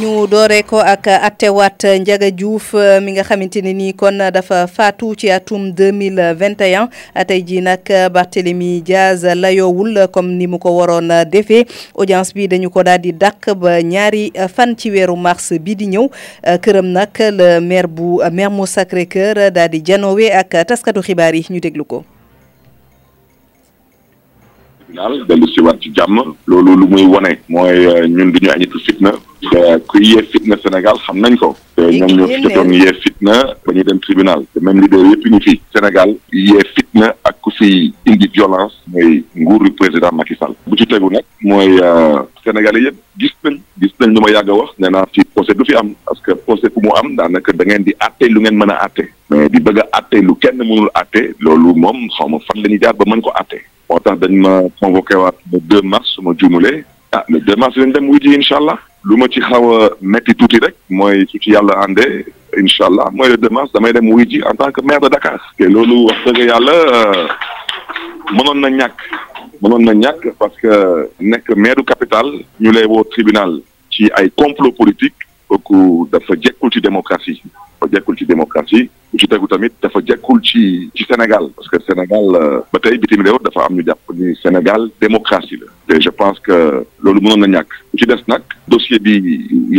ñu dooree ko ak attewaat Ndiaga Diouf euh, mi nga xamante ne nii kon dafa faatu ci atum 2021 tey jii nag Barthélemy Diaz layoowul comme ni mu ko waroon defee audience bi dañu ko daal di dàq ba ñaari fan ci weeru mars bi di ñëw euh, këram nag le maire bu Mermoz Sacré-Cœur daal di janoowe ak taskatu xibaar yi ñu déglu ko daal dellu si waat ci jàmm loolu lu muy wone mooy euh, ñun duñu añitu fitna euh, ku yee fitna Sénégal xam nañ ko te ñoom ñoo fi jotoon yee fitna ba ñuy dem tribunal te même leader yëpp ñu fi Sénégal yee fitna ak ku fi indi violence mooy nguuru président Macky Sall bu ci tegu nag mooy euh, Sénégalais yëpp gis nañ gis nañ lu ma yàgg a wax nee naa ci procès du fi am parce que procès bu mu am daanaka da ngeen di àtte lu ngeen mën a àtte mais di bëgg a àtte lu kenn mënul àtte loolu moom xaw ma fan la ñuy jaar ba mën ko àtte moo tax dañ ma convoqué waat le 2 mars su ma juumalee ah le 2 mars lañ dem wuy ji incha allah lu ma ci xaw a métti tuuti rek mooy su ci yàlla àndee incha allah mooy le 2 mars damay dem wuy ji en tant que maire de Dakar. te loolu wax dëgg yàlla euh, mënoon na ñàkk. mënoon na ñàkk parce que nekk maire capitale ñu lay woo tribunal ci ay complot politique kooku dafa jekkul ci démocratie dafa jekkul ci démocratie bu ci tegu tamit dafa jekkul ci ci Sénégal parce que Sénégal euh, ba tey bitim réew dafa am ñu jàpp ni Sénégal démocratie la te je pense que loolu mënoon na ñàkk bu ci des nag dossier bi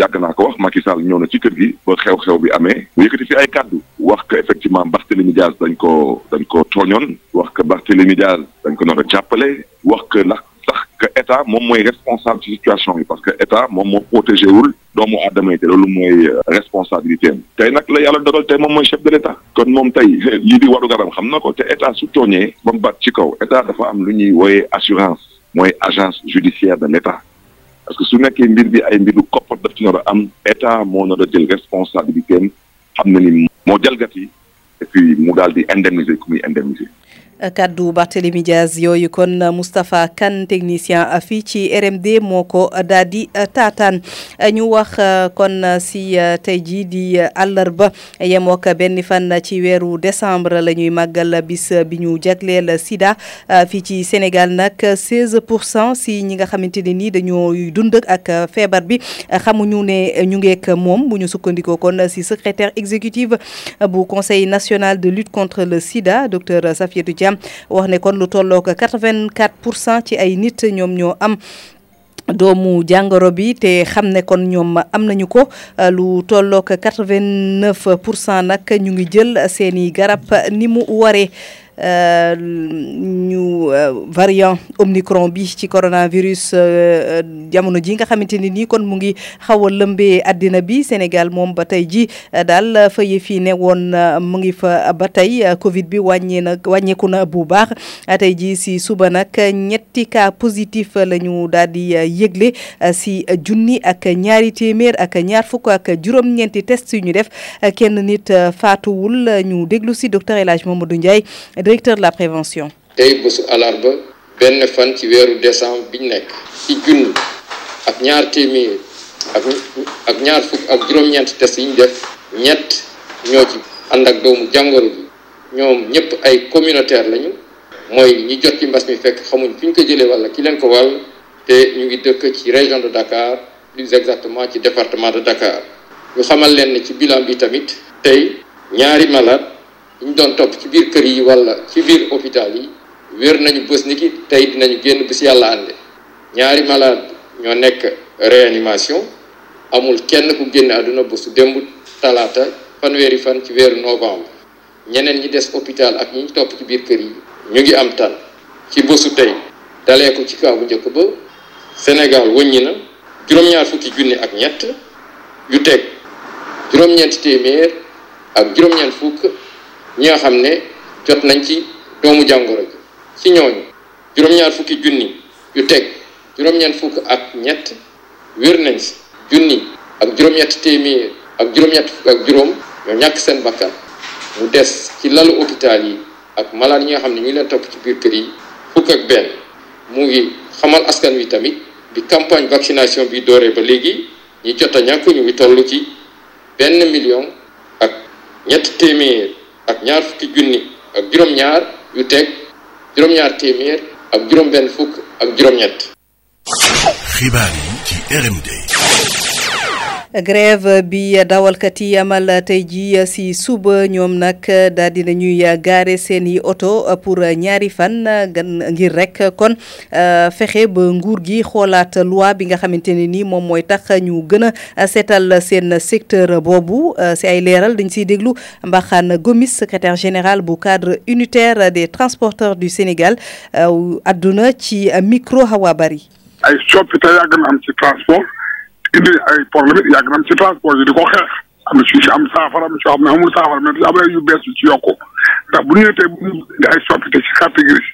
yàgg naa ko wax Macky Sall ñëw na ci kër gi ba xew-xew bi amee mu yëkkati fi ay kàddu wax que effectivement Barthélémy Diaz dañ ko dañ ko tooñoon wax que Barthélémy Diaz dañ ko noon a jàppale wax que ndax sax que état moom mooy responsable ci situation bi parce que état moom moo protégé wul doomu aadama yi te loolu mooy euh, responsabilité am tey nag la yàlla dogal tey moom mooy chef de l' état kon moom tey lii di waru garam xam na ko te état su tooñee ba mu bat ci kaw état dafa am lu ñuy wooyee assurance mooy agence judiciaire de l' état parce que su nekkee mbir bi ay mbiru koppar daf ci nar a am état moo nar a jël responsabilité am xam na ni moo jalgati et puis mu daal di indemniser ku muy indemniser. kaddu Barthélémy Diaz yooyu kon Moustapha Kane technicien fii ci RMD moo ko daal di euh, taataan ñu wax euh, kon euh, si tey jii di àllarba yemook benn fan ci weeru décembre la ñuy màggal bis bi ñu jagleel Sida fii ci Sénégal nag 16 pour cent si ñi nga xamante ne nii dañoo dund ak feebar bi xamuñu ne ñu ngeek moom bu ñu sukkandikoo kon si secrétaire exécutive bu conseil national de lutte contre le sida docteur Safiatou Thiam wax ne kon lu tollook 84 pour cent ci ay nit ñoom ñoo am doomu jàngoro bi te xam ne kon ñoom am nañu ko euh, lu tollook 89 pour cent nag ñu ngi jël seeni garab ni mu waree Euh, ñu euh, variant omicron bi ci coronavirus euh, jamono ji nga xamante ni nii kon mu ngi xaw a lëmbee àddina bi Sénégal moom ba tey ji daal fa yëf yi ne woon mu ngi fa ba tey Covid bi wàññee na wàññeeku na bu baax tey ji si suba nag ñetti cas positif la ñu daal di yëgle si junni ak ñaari téeméer ak ñaar fukk ak juróom-ñeenti test yu ñu def kenn nit faatuwul ñu déglu si docteur El Hadj Mamadou Ndiaye directeur de la prévention. tey bésu alarba benn fan ci weeru décembre biñ nekk. ci junni ak ñaar téeméer ak ñaar fukk ak juróom-ñeent test yi ñu def ñett ñoo ci ànd ak doomu jàngoro bi ñoom ñëpp ay communautaire lañu. mooy ñi jot ci mbas mi fekk xamuñ fi ñu ko jëlee walla ki leen ko wàll te ñu ngi dëkk ci région de Dakar plus exactement ci département de Dakar ñu xamal leen ne ci bilan bi tamit tey ñaari malade ñu doon topp ci biir kër yi wala ci biir hôpital yi wér nañu bës ni ki tey dinañu génn bu si yàlla ànde ñaari malade ñoo nekk réanimation amul kenn ku génn àdduna bu su démb talaata fanweeri fan ci weeru novembre ñeneen ñi des hôpital ak ñi topp ci biir kër yi ñu ngi am tan ci bésu tey dalee ko ci kaw bu njëkk ba Sénégal wëññi na juróom-ñaar fukki junni ak ñett yu teg juróom-ñeenti téeméer ak juróom-ñeent fukk ñi nga xam ne jot nañ ci doomu jàngoro ji ci ñooñu juróom-ñaar fukki junni yu teg juróom-ñeent fukk ak ñett wér nañ si junni ak juróom-ñetti téeméer ak juróom-ñett fukk ak juróom ñoo ñàkk seen bakkan mu des ci lalu hôpital yi ak malade ñi nga xam ne ñu ngi leen topp ci biir kër yi fukk ak benn mu ngi xamal askan wi tamit bi campagne vaccination bi dooree ba léegi ñi jot a ñàkk ñu ngi toll ci benn million ak ñetti téeméer ak ñaar fukki junni ak juróom-ñaar yu teg juróom-ñaar téeméer ak juróom-benn fukk ak juróom-ñett xibaar yi ci RMD. grève bi dawalkat yi amal tey ji si suba ñoom nag daal di nañuy gaare seen i oto pour ñaari fan gan ngir rek kon euh, fexe ba nguur gi xoolaat loi bi nga xamante ne ni moom mooy tax ñu gën a seetal seen secteur boobu euh, si ay leeral dañ siy déglu Mbaxaan Gomis secrétaire général bu cadre unitaire des transporteurs du Sénégal euh, àdduna ci micro Hawa Bari ay coppite yàgg na am ci transport indi ay problème yàgg na am ci transport yi di ko xeex am na ci ci am saafara am ci xam ne amul saafara mais dafa am ay yu bees yu ci yokku ndax bu ñu nee tey bu ñu indi ay coppite ci carte grise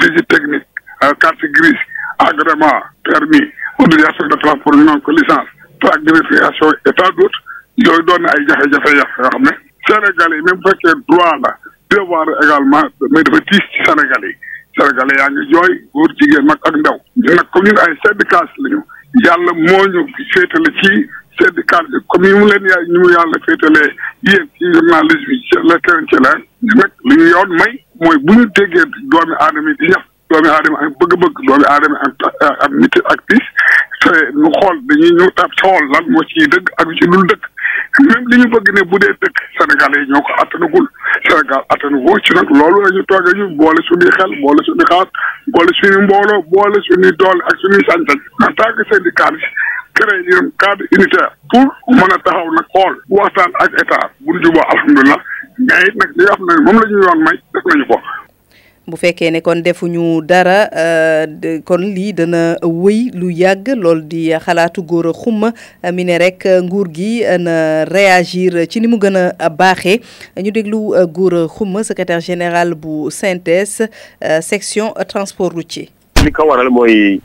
visite technique euh, carte grise agrément permis autorisation de transport ñu naan ko licence plaque de réfrigération et tant d'autres yooyu doon na ay jafe-jafe ya yoo xam ne Sénégalais yi même bu fekkee droit la devoir également mais dafa tiis ci Sénégalais yi Sénégalais yaa ngi jooy góor jigéen mag ak ndaw ñun nag comme ñun ay syndicats lañu yàlla moo ñu féetale ci syndicat bi comme yi mu leen yaay ñu mu yàlla féetalee yéen ci journaliste bi ci la keneen ci la nag li ñu yoon may mooy bu ñu déggee doomi aadama yi di ñax doomi aadama ak bëgg-bëgg doomi aadama ak ak nit ak piis te ñu xool dañuy ñëw tab xool lan moo ciy dëgg ak ci dul dëgg même li ñu bëgg ne bu dee dëgg sénégalais yi ñoo ko attanagul Sénégal attanu ko ci nag loolu la ñu toogee ñu boole suñuy xel boole suñuy xaar boole suñuy mbooloo boole suñuy doole ak suñuy sañ-sañ en tant que syndicaliste créé ñu cadre unitaire pour mën a taxaw nag xool waxtaan ak état bu ñu juboo alhamdulilah mais it nag li nga xam ne moom la ñu yoon may def nañu ko. bu fekkee ne kon defuñu dara euh, kon lii dana wëy lu yàgg lool di xalaatu góor a xumma mi ne rek nguur gi na réagir ci ni mu gën a baaxee ñu déglu euh, góor a xumma secrétaire général bu CNTS euh, section transport routier. li ko waral mooy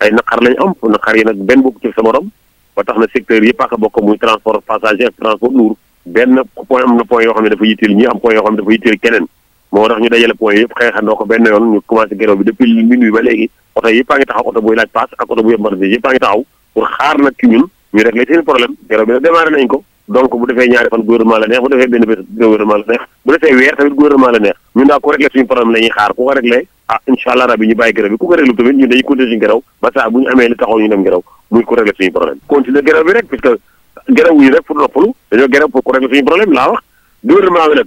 ay naqar lañ am naqar yi nag benn bokk ci sa morom ba tax na secteur yëpp ak bokk muy transport passager ak transport lourd benn point am na point yoo xam ne dafa yitteel ñi am point yoo xam ne dafa yitteel keneen. moo tax ñu dajale point yëpp xeexandoo ko benn yoon ñu commencé grève bi depuis minuit ba léegi oto yëpp a ngi taxaw oto buy laaj paas ak oto bu yëpp marché yëpp a ngi taxaw pour xaar nag ci ñun ñu réglé seen problème grève bi nag démarré nañ ko donc bu defee ñaari fan gouvernement la neex bu defee benn bés gouvernement la neex bu defee weer tamit gouvernement la neex ñun daal ku réglé suñu problème la ñuy xaar ku ko réglé ah incha allah rabi ñu bàyyi grève bi ku ko réglé tamit ñun dañuy continuer suñu grève ba saa bu ñu amee li taxaw ñu dem grève muy ku réglé suñu problème continuer grève bi rek parce que grève wuñu rek pour noppalu dañoo grève pour ku réglé suñu problème laa wax gouvernement bi nag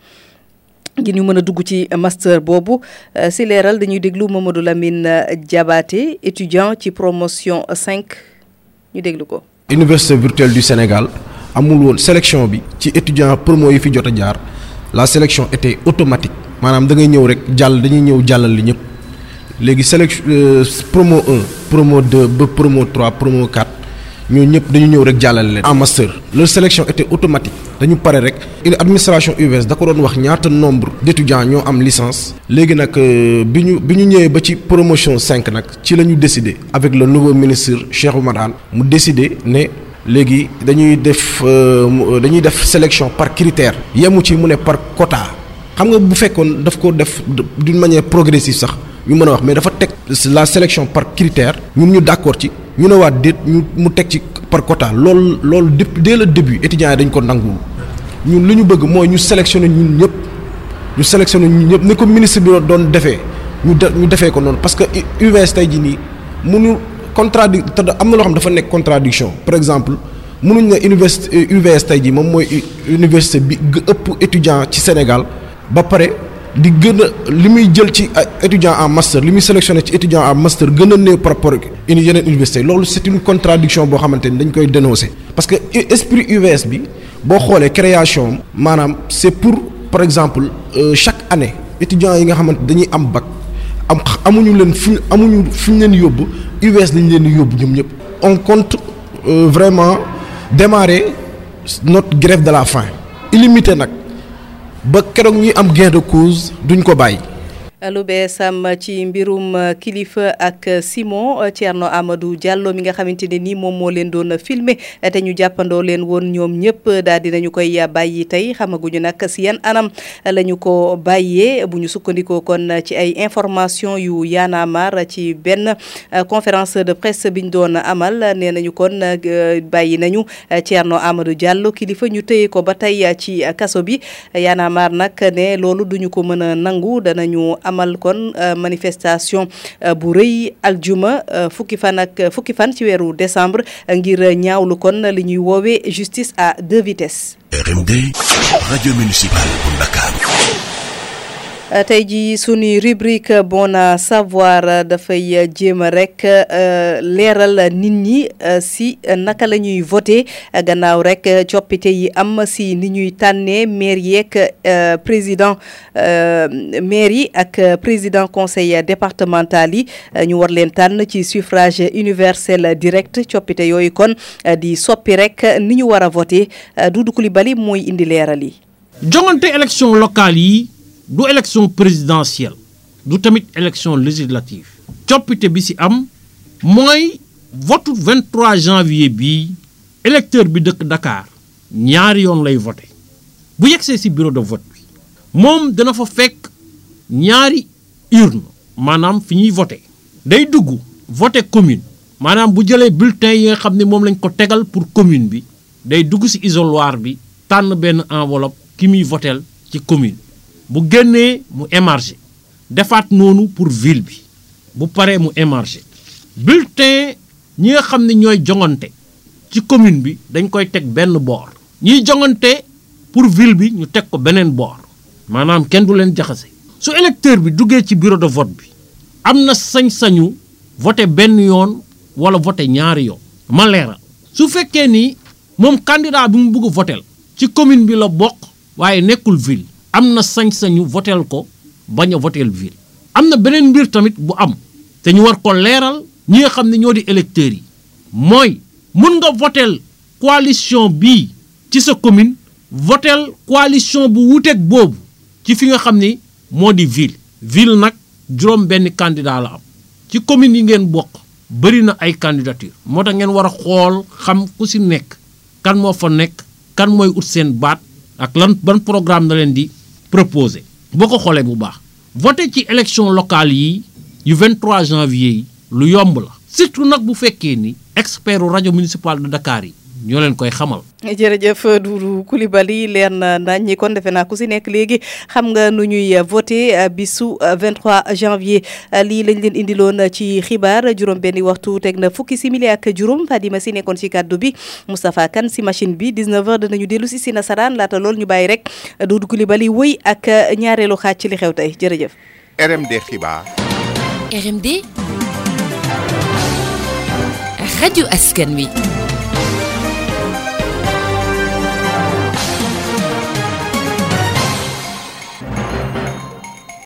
ngir ñu mën a dugg ci master boobu euh, si leeral dañuy déglu Mamadou Lamine euh, Diabaté étudiant ci promotion 5 ñu déglu ko. université virtuelle du Sénégal amul woon sélection bi ci étudiant promo yi fi jot a jaar la sélection était automatique maanaam da ngay ñëw rek jàll dañuy ñëw jàllal li ñëpp. léegi sélection promo 1 promo 2 ba promo 3 promo 4 ñoo ñëpp dañu ñëw rek jàllale leen en master leur sélection était automatique dañu pare rek une administration UVS da ko doon wax ñaata nombre d'étudiants ñoo am licence léegi nag bi ñu bi ñu ñëwee ba ci promotion 5 nag ci la ñu décidé avec le nouveau ministre Cheikh Oumar Anne mu décidé ne léegi dañuy def dañuy def sélection par critère yemu ci mu ne par quota xam nga bu fekkoon daf ko def d'une manière progressive sax ñu mën a wax mais dafa teg la sélection par critère ñun ñu d'accord ci ñu ne waa déet ñu mu teg ci par quota loolu loolu depuis dès le début étudiants yi dañ ko nanguwul ñun li ñu bëgg mooy ñu sélectionner ñun ñëpp ñu sélectionner ñun ñëpp ni ko ministre bi doon defee ñu de ñu defee ko noonu parce que UVS tey jii nii mënu contradi te am na loo xam dafa nekk contradiction par exemple mënuñ ne université UVS tey jii moom mooy université bi ëpp étudiant ci Sénégal ba pare di gën a li muy jël ci étudiant en master li muy sélectionné ci étudiant en master gën a néew par rapport ak yeneen université loolu c'est une contradiction boo xamante ni dañ koy dénoncer parce que esprit UVS bi boo xoolee création maanaam c'est pour par exemple chaque année étudiants yi nga xamante dañuy am bac am amuñu leen fu amuñu fu ñu leen yóbbu UVS lañ leen yóbbu ñoom ñëpp on compte Euh, vraiment démarrer notre grève de la faim illimité nag ba keroog ñuy am gain de cause duñ ko bàyyi. lu bees am ci mbirum uh, kilifa ak uh, Simon uh, Thierno Amadou Diallo mi nga xamante ne nii moom moo leen doon filmer te ñu jàppandoo leen woon ñoom ñëpp daal dinañu koy bàyyi tey xamaguñu nag si yan anam la ñu ko bàyyee bu ñu sukkandikoo kon ci ay information yu yaanaamaar ci benn euh, conférence de presse biñ doon amal nee nañu kon euh, bàyyi nañu euh, Thierno Amadou Diallo kilifa ñu téye ko ba tey ci kaso bi Y'en a marre nag ne loolu duñu ko mën a nangu danañu amal kon manifestation bu rëy aljuma fukki fan ak fukki fan ci weeru décembre ngir ñaawlu kon li ñuy woowee justice à deux vitesses. RMD rajo municipal bu Ndakaaru Euh, tey ji suñuy rubrique bon à savoir euh, dafay euh, jéem a rek leeral nit ñi si naka la ñuy voté gannaaw rek coppite yi am si ni ñuy tànnee maire yeeg président Euh, maire yi ak euh, président conseil départemental yi euh, ñu war leen tànn ci suffrage universel direct coppite yooyu kon di soppi rek ni ñu war a voté Doudou Coulibaly mooy indi leeral yi. jongante élection locale yi du élection présidentielle du tamit élection législative coppite bi ci am mooy votu 23 janvier bi électeur bi dëkk Dakar. ñaari yoon lay voté bu yegsee si bureau de vote bi moom dana fa fekk ñaari urne maanaam fi ñuy voté day dugg voté commune maanaam bu jëlee bulletin yi nga xam ne moom lañ ko tegal pour commune bi day dugg si isoloir bi tànn benn enveloppe ki muy votel ci commune bu génnee mu émarger defaat noonu pour ville bi bu paree mu émarger bulletin ñi nga xam ne ñooy jongante ci commune bi dañ koy teg benn boor ñiy jongante pour ville bi ñu teg ko beneen boor maanaam kenn du leen jaxase su électeur bi duggee ci bureau de vote bi am na sañ-sañu voté benn yoon wala voté ñaari yoon ma leeral su fekkee ni moom candidat bi mu bëgg votel ci commune bi la bokk waaye nekkul ville am na sañ-sañu votel ko bañ a votel ville am na beneen mbir tamit bu am te ñu war ko leeral ñi nga xam ne ñoo di électeurs yi mooy mun nga voteel coalition bii ci sa commune voteel coalition bu wuteeg boobu ci fi nga xam ni moo di ville ville nag juróom benn candidat la am ci commune yi ngeen bokk bëri na ay candidature moo tax ngeen war a xool xam ku si nekk kan moo fa nekk kan mooy ut seen baat ak lan ban programme na leen di proposé boo ko xoolee bu baax voté ci élection locale yi yu 23 janvier yi lu yomb la surtout nag bu fekkee ni expertu rajo municipal de Dakar yi ñoo leen koy xamal. jërëjëf Doudou Coulibaly leer na nañ ñi kon defe naa ku si nekk léegi xam nga nu ñuy voté euh, bisu 23 euh, janvier euh, lii lañ leen indiloon ci xibaar juróom-benni waxtu teg na fukki simili ak juróom Fadima si nekkoon si kàddu bi Moustapha Kane si machine bi 19h danañu dellu si si nasaraan laata lool ñu bàyyi rek Doudou Coulibaly wëy ak ñaareelu xaaj ci li xew tey jërëjëf. RMD xibaar. RMD. rajo askan wi.